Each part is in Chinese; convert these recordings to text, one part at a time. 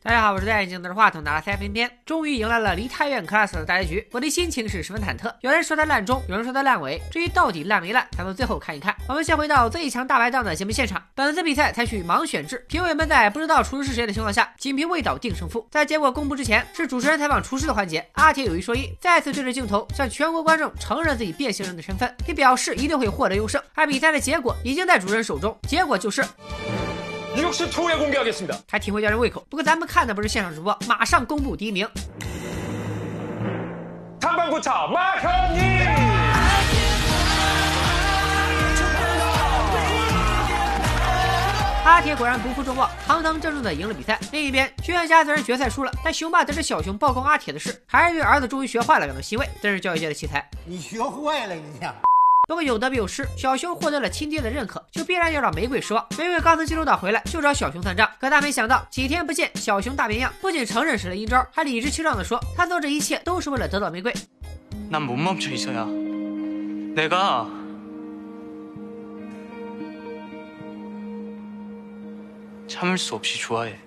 大家好，我是戴眼镜拿着话筒拿了三分边，终于迎来了梨泰院 class 的大结局，我的心情是十分忐忑。有人说它烂中，有人说它烂尾，至于到底烂没烂，咱们最后看一看。我们先回到最强大排档的节目现场，本次比赛采取盲选制，评委们在不知道厨师是谁的情况下，仅凭味道定胜负。在结果公布之前，是主持人采访厨师的环节，阿铁有一说一，再次对着镜头向全国观众承认自己变性人的身份，并表示一定会获得优胜。而比赛的结果已经在主持人手中，结果就是。他挺会吊人胃口。不过咱们看的不是现场直播马上公布第一名。他们不吵马阿铁果然不负众望堂堂正正的赢了比赛。另一边训练家虽然决赛输了但熊爸得知小熊曝光阿铁的事还是对儿子终于学坏了感到欣慰真是教育界的奇才。你学坏了你不过有得必有失，小熊获得了亲爹的认可，就必然要让玫瑰失望。玫瑰刚从济州岛回来，就找小熊算账，可他没想到几天不见，小熊大变样，不仅承认使了阴招，还理直气壮地说他做这一切都是为了得到玫瑰。 난 못 멈춰 이서야. 내가 참을 수 없이 좋아해.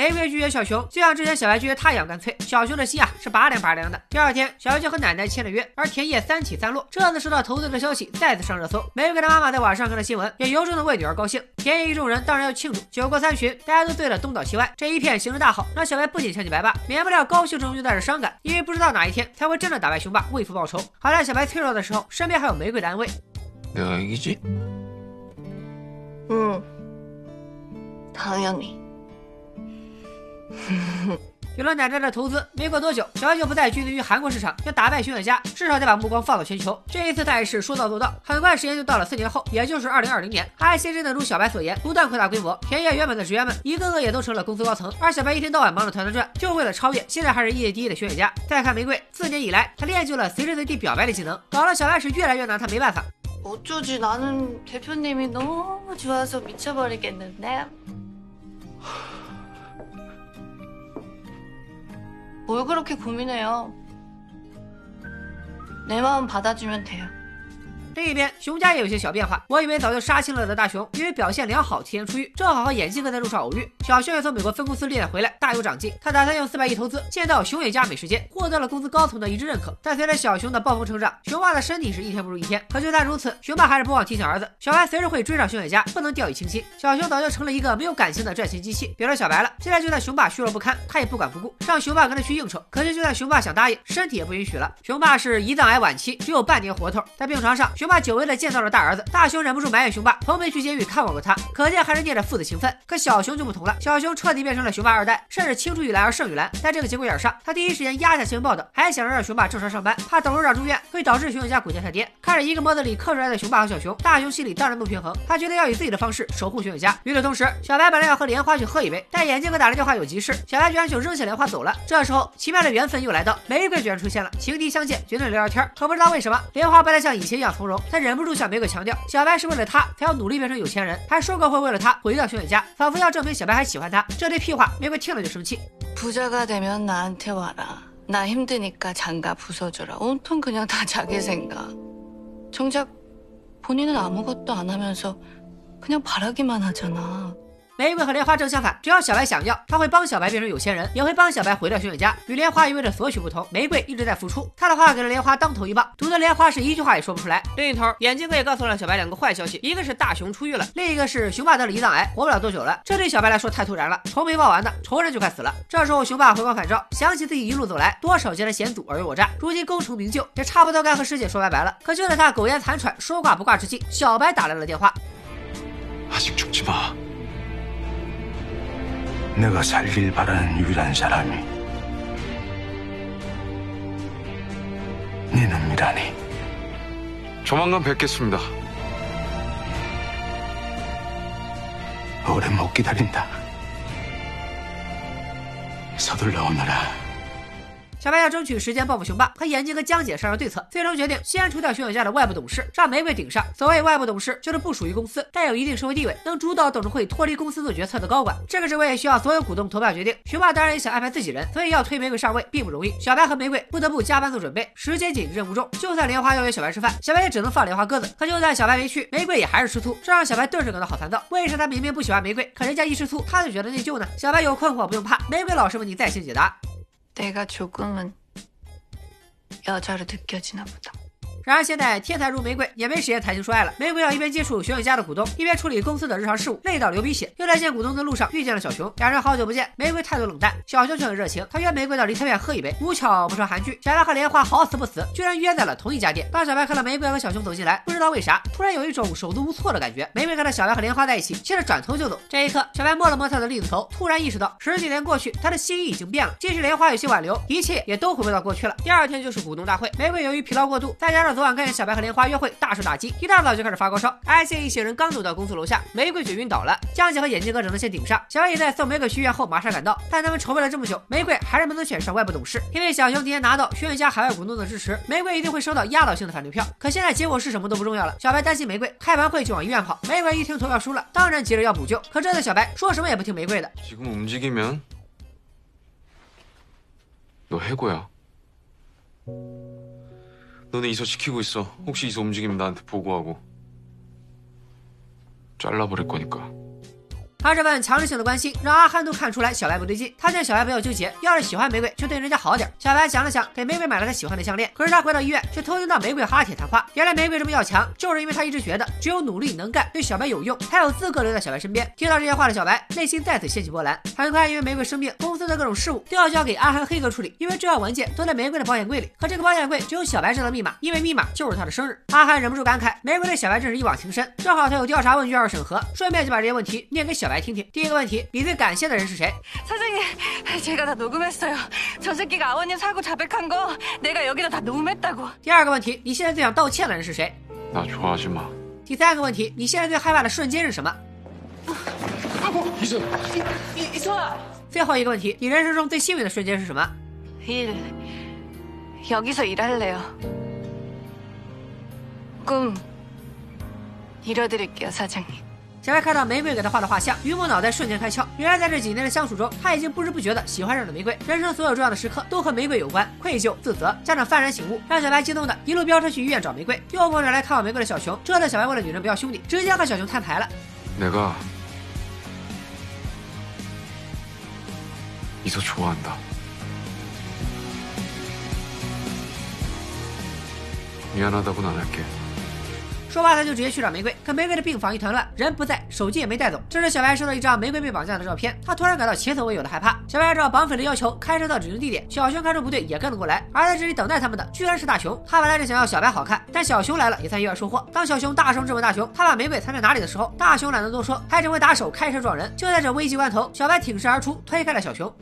玫瑰拒绝小熊就像之前小白拒绝他一样干脆小熊的心啊是拔凉拔凉的。第二天小白就和奶奶签了约而田野三起三落。这次收到投资的消息再次上热搜。玫瑰的妈妈在网上看了新闻也由衷的为女儿高兴。田野一众人当然要庆祝。酒过三巡大家都醉了东倒西歪。这一片形势大好让小白不仅想起白爸免不了高兴中又带着伤感因为不知道哪一天才会真的打败熊爸为父报仇。好在小白脆弱的时候身边还有玫瑰的安慰。有一句。嗯。好有你。有了奶奶的投资，没过多久，小白就不再拘泥于韩国市场，要打败熊远家，至少得把目光放到全球。这一次他也是说到做到，很快时间就到了四年后，也就是二零二零年。还先真的如小白所言，不断扩大规模，田野原本的职员们一个个也都成了公司高层，而小白一天到晚忙着团团转，就为了超越现在还是业界第一的熊远家。再看玫瑰，四年以来，他练就了随时随地表白的技能，搞了小白是越来越拿他没办法。 어쩌지 나는 대표님이 너무 좋아서 미쳐버리겠는데. 뭘 그렇게 고민해요? 내 마음 받아주면 돼요. 另一边，熊家也有些小变化。我以为早就杀青了的大熊，因为表现良好提前出狱，正好和眼镜哥在路上偶遇。小熊也从美国分公司历练回来，大有长进。他打算用四百亿投资建造熊野家美食街，获得了公司高层的一致认可。但随着小熊的暴风成长，熊爸的身体是一天不如一天。可就算如此，熊爸还是不忘提醒儿子，小白随时会追上熊野家，不能掉以轻心。小熊早就成了一个没有感情的赚钱机器。别说小白了，现在就算熊爸虚弱不堪，他也不管不顾，让熊爸跟他去应酬。可是就算熊爸想答应，身体也不允许了。熊爸是胰脏癌晚期，只有半年活头。在病床上，熊爸久违的见到了大儿子，大熊忍不住埋怨熊爸从没去监狱看望过他，可见还是念着父子情分。可小熊就不同了，小熊彻底变成了熊爸二代，甚至青出于蓝而胜于蓝。在这个节骨眼上，他第一时间压下新闻报道，还想着让熊爸正常上班，怕董事长住院会导致熊永家股价下跌。看着一个模子里刻出来的熊爸和小熊，大熊心里当然不平衡，他觉得要以自己的方式守护熊永家。与此同时，小白本来要和莲花去喝一杯，但眼镜哥打来电话有急事，小白居然就扔下莲花走了。这时候，奇妙的缘分又来到，玫瑰居然出现了，情敌相见，决定聊聊天。可不知道为什么，莲花不再像以前一样从容，他忍不住向玫瑰强调，小白是为了他才要努力变成有钱人，还说过会为了他回到熊远家，仿佛要证明小白还喜欢他。这堆屁话，玫瑰听了就生气。 부자가 되면 나한테 와라. 나 힘드니까 장가 부숴줘라. 온통 그냥 다 자기 생각. 정작 본인은 아무것도 안 하면서 그냥 바라기만 하잖아. 玫瑰和莲花正相反，只要小白想要，他会帮小白变成有钱人，也会帮小白回到熊远家。与莲花一味的索取不同，玫瑰一直在付出。他的话给了莲花当头一棒，堵得莲花是一句话也说不出来。另一头，眼镜哥也告诉了小白两个坏消息，一个是大熊出狱了，另一个是熊爸得了胰脏癌，活不了多久了。这对小白来说太突然了，仇没报完呢，仇人就快死了。这时候，熊爸回光返照，想起自己一路走来多少艰难险阻，尔虞我诈，如今功成名就，也差不多该和师姐说拜拜了。可就在他苟延残喘、说挂不挂之际，小白打来了电话。 내가 살길 바라는 유일한 사람이 네 놈이라니. 조만간 뵙겠습니다. 오래 못 기다린다. 서둘러 오너라. 小白要争取时间报复熊霸，和眼镜哥江姐商量对策，最终决定先除掉熊远家的外部董事，让玫瑰顶上。所谓外部董事，就是不属于公司，但有一定社会地位，能主导董事会脱离公司做决策的高管。这个职位需要所有股东投票决定。熊霸当然也想安排自己人，所以要推玫瑰上位并不容易。小白和玫瑰不得不加班做准备，时间紧，任务重。就算莲花邀约小白吃饭，小白也只能放莲花鸽子。可就算小白没去，玫瑰也还是吃醋，这让小白顿时感到好烦躁。为啥他明明不喜欢玫瑰，可人家一吃醋他就觉得内疚呢？小白有困惑不用怕，玫瑰老师为你在线解答。 내가 조금은 여자로 느껴지나 보다. 然而现在天才如玫瑰，也没时间谈情说爱了。玫瑰要一边接触熊永家的股东，一边处理公司的日常事务，累到流鼻血。又在见股东的路上遇见了小熊，两人好久不见，玫瑰态度冷淡，小熊却很热情。他约玫瑰到梨泰院喝一杯。无巧不成韩剧，小白和莲花好死不死，居然约在了同一家店。当小白看到玫瑰和小熊走进来，不知道为啥，突然有一种手足无措的感觉。玫瑰看到小白和莲花在一起，气得转头就走。这一刻，小白摸了摸他的栗子头，突然意识到十几年过去，他的心意已经变了。即使莲花有些挽留，一切也都回不到过去了。第二天就是股东大会，玫瑰由于疲劳过度，再加上昨晚看见小白和莲花约会，大受打击，一大早就开始发高烧。而且一行人刚走到公司楼下，玫瑰就晕倒了。江姐和眼镜哥只能先顶上。小白也在送玫瑰去医院后马上赶到，但他们筹备了这么久，玫瑰还是没能选上外部董事，因为小熊提前拿到轩辕家海外股东的支持，玫瑰一定会收到压倒性的反对票。可现在结果是什么都不重要了，小白担心玫瑰，开完会就往医院跑。玫瑰一听投票输了，当然急着要补救。可这次小白说什么也不听玫瑰的。 지금 움직이면 너 해고야. 너네 이서 지키고 있어. 혹시 이서 움직이면 나한테 보고하고. 잘라버릴 거니까. 他这份强制性的关心，让阿憨都看出来小白不对劲。他见小白不要纠结，要是喜欢玫瑰，就对人家好点。小白想了想，给玫瑰买了他喜欢的项链。可是他回到医院，却偷听到玫瑰和阿铁谈话。原来玫瑰这么要强，就是因为他一直觉得只有努力能干，对小白有用，才有资格留在小白身边。听到这些话的小白，内心再次掀起波澜。很快，因为玫瑰生病，公司的各种事务都要交给阿憨黑哥处理，因为重要文件都在玫瑰的保险柜里。可这个保险柜只有小白知道密码，因为密码就是他的生日。阿憨忍不住感慨，玫瑰对小白真是一往情深。正好他有调查问卷要审核，顺便就把这些问题念给小白听听。第一个问题。你最感谢的人是谁？ 사장님, 제가 다 녹음했어요. 저 새끼가 아버님 사고 자백한 거 내가 여기다 다 녹음했다고.第二个问题，你现在最想道歉的人是谁？ 나 좋아하지 마.第三个问题，你现在最害怕的瞬间是什么？ 이, 이, 이소아 最后一个问题，你人生中最幸运的瞬间是什么？ 일, 여기서 일할래요. 꿈 이뤄드릴게요, 사장님. 小白看到玫瑰给他画的画像，榆木脑袋瞬间开窍。原来在这几年的相处中，他已经不知不觉的喜欢上了玫瑰。人生所有重要的时刻都和玫瑰有关，愧疚、自责，加上幡然醒悟，让小白激动的一路飙车去医院找玫瑰。又碰上来看望玫瑰的小熊，这次小白为了女人不要兄弟，直接和小熊摊牌了。 내가 이서 좋아한다. 미안하다고는 안 할게. 说罢，他就直接去找玫瑰，可玫瑰的病房一团乱，人不在，手机也没带走。这时，小白收到一张玫瑰被绑架的照片，他突然感到前所未有的害怕。小白按照绑匪的要求开车到指定地点，小熊看出不对，也跟了过来。而在这里等待他们的居然是大熊。他本来是想要小白好看，但小熊来了也算意外收获。当小熊大声质问大熊他把玫瑰藏在哪里的时候，大熊懒得多说，还只会打手开车撞人。就在这危急关头，小白挺身而出，推开了小熊。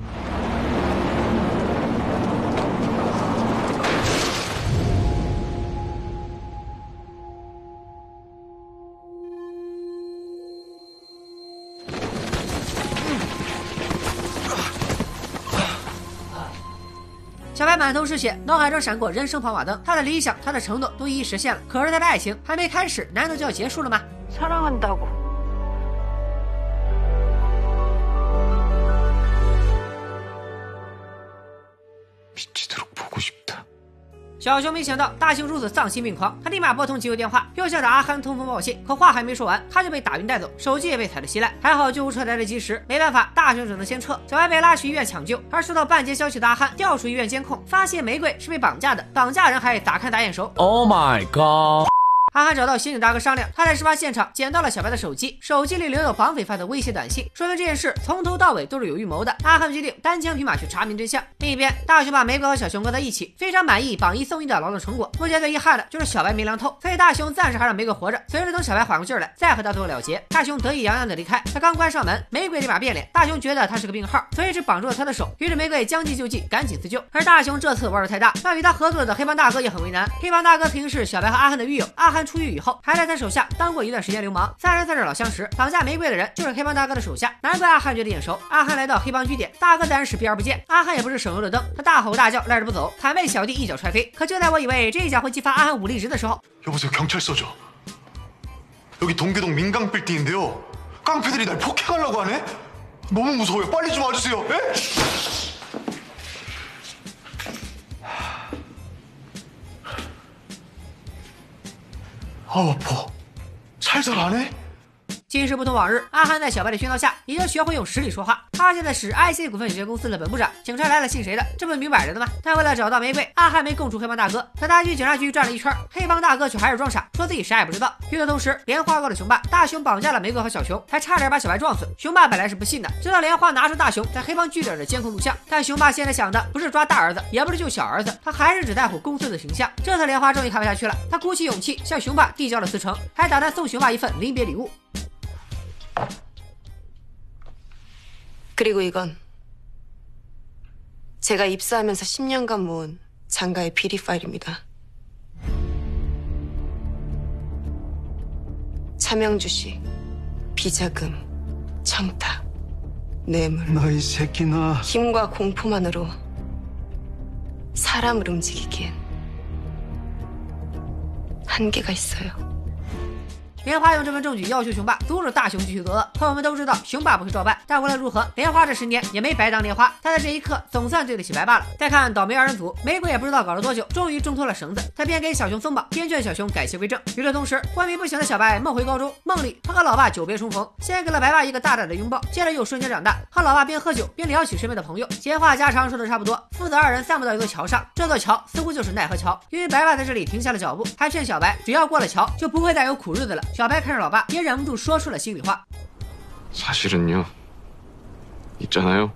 满头是血，脑海中闪过人生跑马灯，他的理想、他的承诺都一一实现了。可是他的爱情还没开始，难道就要结束了吗？小熊没想到大熊如此丧心病狂，他立马拨通急救电话，又向着阿憨通风报信。可话还没说完，他就被打晕带走，手机也被踩得稀烂。还好救护车来得及时，没办法，大熊只能先撤。小白被拉去医院抢救，而收到半截消息的阿憨调出医院监控，发现玫瑰是被绑架的，绑架人还打看打眼熟。Oh my god！阿憨找到刑警大哥商量，他在事发现场捡到了小白的手机，手机里留有绑匪发的威胁短信，说明这件事从头到尾都是有预谋的。阿憨决定单枪匹马去查明真相。另一边，大雄把玫瑰和小熊搁在一起，非常满意绑一送一的劳动成果。目前最遗憾的就是小白没凉透，所以大雄暂时还让玫瑰活着，随时等小白缓过劲来，再和他最后了结。大雄得意洋洋的离开，他刚关上门，玫瑰立马变脸。大雄觉得他是个病号，所以只绑住了他的手。于是玫瑰将计就计，赶紧自救。而大雄这次玩的太大，让与他合作的黑帮大哥也很为难。黑帮大哥平时是小白和阿憨的狱友，阿汉憨。 汉出狱以后，还在他手下当过一段时间流氓，三人算是老相识。绑架玫瑰的人就是黑帮大哥的手下，难怪阿汉觉得眼熟。阿汉来到黑帮据点，大哥自然是避而不见。阿汉也不是省油的灯，他大吼大叫，赖着不走，惨被小弟一脚踹飞。可就在我以为这一脚会激发阿汉武力值的时候， 여보세요 경찰서죠. 여기 동계동 민강 빌딩인데요. 깡패들이 날 폭행하려고 하네. 너무 무서워요. 빨리 좀 와주세요. 哦不猜错了呢今时不同往日阿憨在小白的熏陶下已经学会用实力说话。他现在是 IC 股份有限公司的本部长，警察来了信谁的？这不明摆着的吗？但为了找到玫瑰，阿汉没供出黑帮大哥，在他去警察局转了一圈，黑帮大哥却还是装傻，说自己啥也不知道。与此同时，莲花告了熊爸，大雄绑架了玫瑰和小熊，还差点把小白撞死。熊爸本来是不信的，直到莲花拿出大雄在黑帮据点的监控录像，但熊爸现在想的不是抓大儿子，也不是救小儿子，他还是只在乎公司的形象。这次莲花终于看不下去了，他鼓起勇气向熊爸递交了辞呈，还打算送熊爸一份临别礼物。 그리고 이건 제가 입사하면서 10년간 모은 장가의 비리 파일입니다. 차명주 씨, 비자금, 청탁, 뇌물, 너 이 새끼 너 힘과 공포만으로 사람을 움직이기엔 한계가 있어요. 莲花用这份证据要求雄爸阻止大雄继续作恶，可我们都知道雄爸不会照办。但无论如何，莲花这十年也没白当莲花，他在这一刻总算对得起白爸了。再看倒霉二人组，玫瑰也不知道搞了多久，终于挣脱了绳子，他边给小熊松绑，边劝小熊改邪归正。与此同时，昏迷不醒的小白梦回高中，梦里他和老爸久别重逢，先给了白爸一个大大的拥抱，接着又瞬间长大，和老爸边喝酒边聊起身边的朋友，闲话家常说的差不多。父子二人散步到一座桥上，这座桥似乎就是奈何桥，因为白爸在这里停下了脚步，还劝小白只要过了桥就不会再有苦日子了。小白看着老爸，也忍不住说出了心里话。 사실은요. 있잖아요.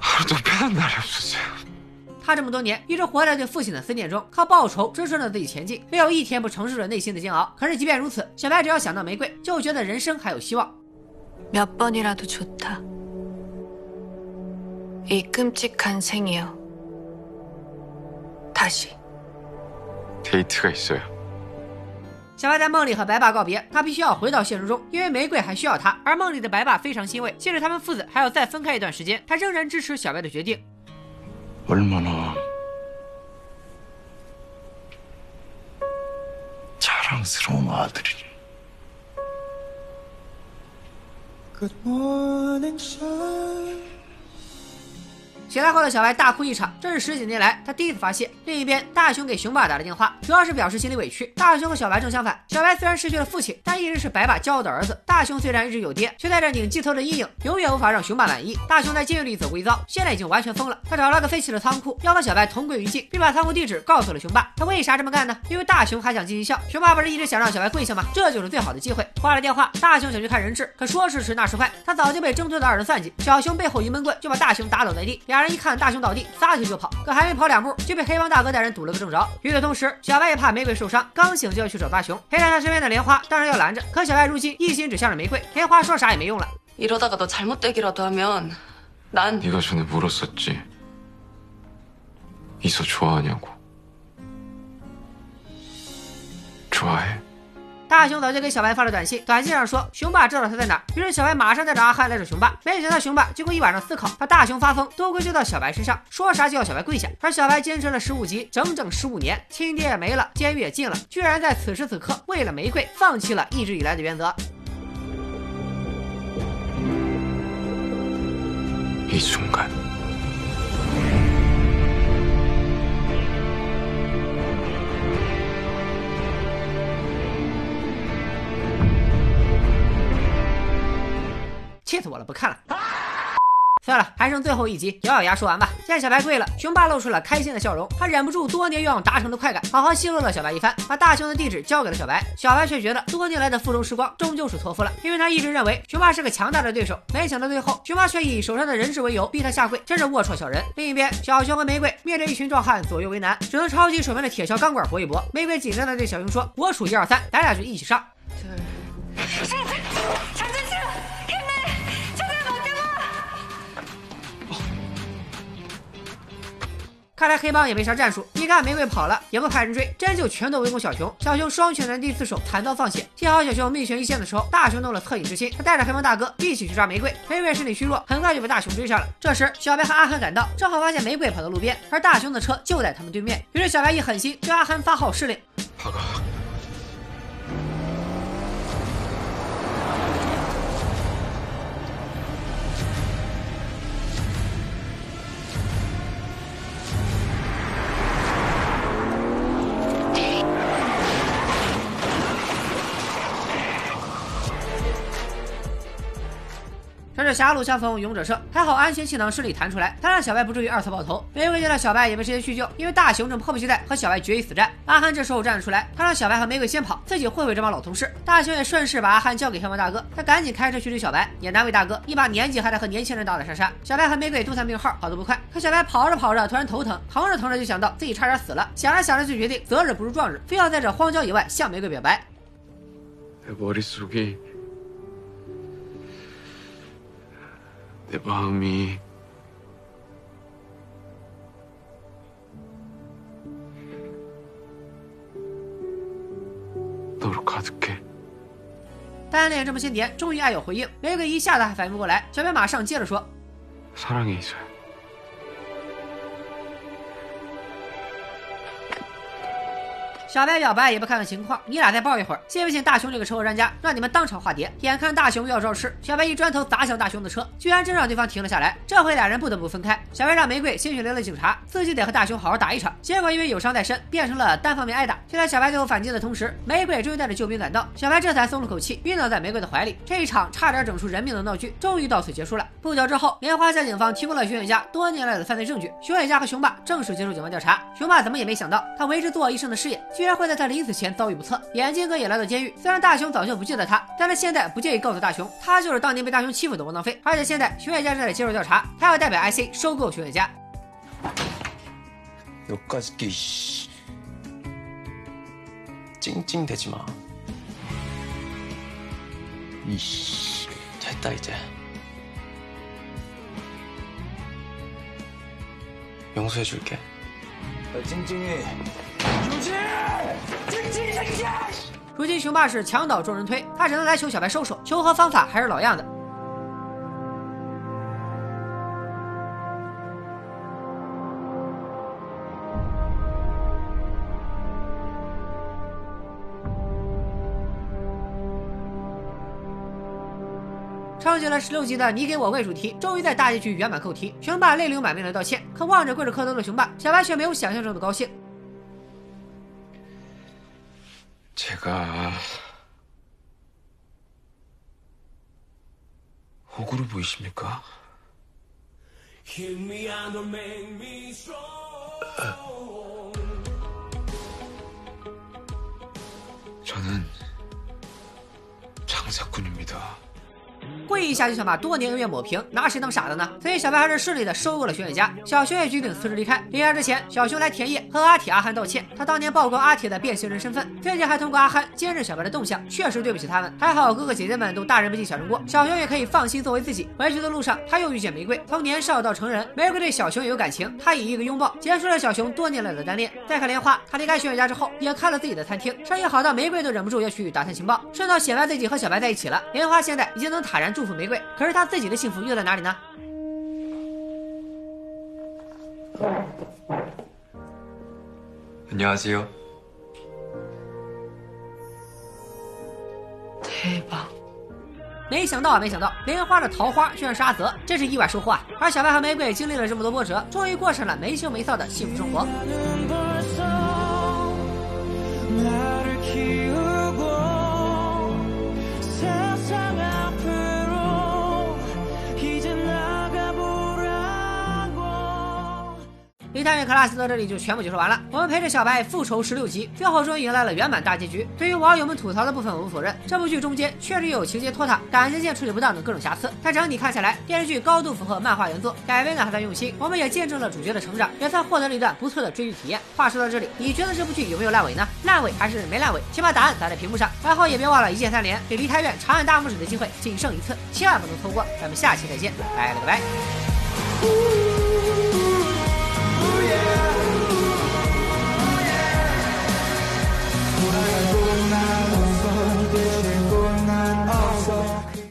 하루도 편한 날이 없었어요. 他这么多年一直活在对父亲的思念中，靠报仇支撑着自己前进，没有一天不承受着内心的煎熬。可是即便如此，小白只要想到玫瑰，就觉得人生还有希望。 몇 번이라도 좋다. 이 끔찍한 생이여. 小白在梦里和白爸告别他必须要回到现实中因为玫瑰还需要他而梦里的白爸非常欣慰甚至他们父子还要再分开一段时间他仍然支持小白的决定。good morning 醒来后的小白大哭一场，这是十几年来他第一次发泄。另一边，大雄给熊爸打了电话，主要是表示心里委屈。大雄和小白正相反，小白虽然失去了父亲，但一直是白爸骄傲的儿子；大雄虽然一直有爹，却带着拧鸡头的阴影，永远无法让熊爸满意。大雄在监狱里走过一遭，现在已经完全疯了。他找了个废弃的仓库，要和小白同归于尽，并把仓库地址告诉了熊爸。他为啥这么干呢？因为大雄还想尽一孝。熊爸不是一直想让小白跪下吗？这就是最好的机会。挂了电话，大雄想去看人质，可说时迟那时快，他早就被挣脱的二人算计。小熊背后一闷棍就把大雄打倒在地，俩人一看大雄倒地，撒腿就跑，可还没跑两步就被黑帮大哥带人堵了个正着。与此同时，小白也怕玫瑰受伤，刚醒就要去找大雄。陪在他身边的莲花当然要拦着，可小白如今一心只向着玫瑰，莲花说啥也没用了。 이러다가 너 잘못되기라도 하면 난 네가 전에 물었었지. 이소 좋아하냐고. 좋아해. 大雄早就给小白发了短信，短信上说雄爸知道他在哪，于是小白马上带着阿汉来找雄爸。没想到雄爸经过一晚上思考，把大雄发疯都归咎到小白身上，说啥就要小白跪下。而小白坚持了十五集，整整十五年，亲爹也没了，监狱也进了，居然在此时此刻为了玫瑰放弃了一直以来的原则。이순 간. 气死我了，不看了。算了，还剩最后一集，咬咬牙说完吧。见小白跪了，熊爸露出了开心的笑容，他忍不住多年愿望达成的快感，好好奚落了小白一番，把大熊的地址交给了小白。小白却觉得多年来的附中时光终究是托付了，因为他一直认为熊爸是个强大的对手，没想到最后熊爸却以手上的人质为由逼他下跪，真是龌龊小人。另一边，小熊和玫瑰面对一群壮汉左右为难，只能抄起手边的铁锹钢管搏一搏。玫瑰紧张的对小熊说：“我数一二三，咱俩就一起上。”看来黑帮也没啥战术，一看玫瑰跑了，也不派人追，真就全都围攻小熊。小熊双拳难敌四手，惨遭放血。幸好小熊命悬一线的时候，大熊动了恻隐之心，他带着黑帮大哥一起去抓玫瑰。玫瑰身体虚弱，很快就被大熊追上了。这时小白和阿憨赶到，正好发现玫瑰跑到路边，而大熊的车就在他们对面。于是小白一狠心，对阿憨发号施令。狭路相逢勇者胜，还好安全气囊顺利弹出来，他让小白不至于二次爆头。玫瑰见到小白也没时间叙旧，因为大熊正迫不及待和小白决一死战。阿憨这时候站了出来，他让小白和玫瑰先跑，自己会会这帮老同事。大熊也顺势把阿憨交给黑帮大哥，他赶紧开车去追小白，也难为大哥一把年纪还在和年轻人打打杀杀。小白和玫瑰都算命号，跑得不快，可小白跑着跑着突然头疼，疼着疼着就想到自己差点死了，想着想着就决定择日不如撞日，非要在这荒郊野外向玫瑰表白。내 머릿속이 내 마음이 너로 가득해. 单恋这么些年，终于爱有回应。玫瑰一下子还反应不过来，小白马上接着说 사랑해 이소야. 小白表白也不看看情况，你俩再抱一会儿，信不信大雄这个车祸专家让你们当场化蝶？眼看大雄要招吃，小白一砖头砸向大雄的车，居然真让对方停了下来。这回俩人不得不分开。小白让玫瑰先去联络警察，自己得和大雄好好打一场。结果因为有伤在身，变成了单方面挨打。就在小白最后反击的同时，玫瑰终于带着救兵赶到，小白这才松了口气，晕倒在玫瑰的怀里。这一场差点整出人命的闹剧，终于到此结束了。不久之后，莲花县警方提供了熊远家多年来的犯罪证据，熊远家和熊爸正式接受警方调查。熊爸怎么也没想到，他为之作恶一生的事业，居然会在他临死前遭遇不测。眼镜哥也来到监狱，虽然大雄早就不记得他，但是现在不介意告诉大雄，他就是当年被大雄欺负的窝囊废。而且现在熊远家正在接受调查，他要代表 IC 收购熊远家。 여기까지 끼 씨. 찡찡대지 마. 이 如今熊霸是墙倒众人推，他只能来求小白收手，求和方法还是老样子。唱起了十六集的你给我跪主题，终于在大结局圆满扣题。熊霸泪流满面的道歉，可望着跪着磕头的熊霸，小白却没有想象中的高兴。 제가 호구로 보이십니까? 저는 장사꾼입니다. 跪一下就想把多年恩怨抹平，拿谁当傻子呢？所以小白还是顺利的收购了熊远家，小熊也决定辞职离开。离开之前，小熊来田野和阿铁、阿憨道歉，他当年曝光阿铁的变性人身份，最近还通过阿憨监视小白的动向，确实对不起他们。还好哥哥姐姐们都大人不计小人过，小熊也可以放心作为自己。回去的路上，他又遇见玫瑰，从年少到成人，玫瑰对小熊也有感情，他以一个拥抱结束了小熊多年来的单恋。再看莲花，他离开熊远家之后，也开了自己的餐厅，生意好到玫瑰都忍不住要去打探情报。顺道显摆自己和小白在一起了，莲花现在已经能坦然祝福玫瑰，可是她自己的幸福又在哪里呢？没想到啊，没想到莲花的桃花居然是阿泽，真是意外收获啊。而小白和玫瑰经历了这么多波折，终于过上了没羞没臊的幸福生活。梨泰院克拉斯》到这里就全部解说完了。我们陪着小白复仇十六集，最后终于迎来了圆满大结局。对于网友们吐槽的部分，我不否认，这部剧中间确实有情节拖沓、感情线处理不当等各种瑕疵。但整体看下来，电视剧高度符合漫画原作，改编的还算用心。我们也见证了主角的成长，也算获得了一段不错的追剧体验。话说到这里，你觉得这部剧有没有烂尾呢？烂尾还是没烂尾？请把答案打在屏幕上。然后也别忘了一键三连，给梨泰院长按大拇指的机会仅剩一次，千万不能错过。咱们下期再见，拜了个拜。walk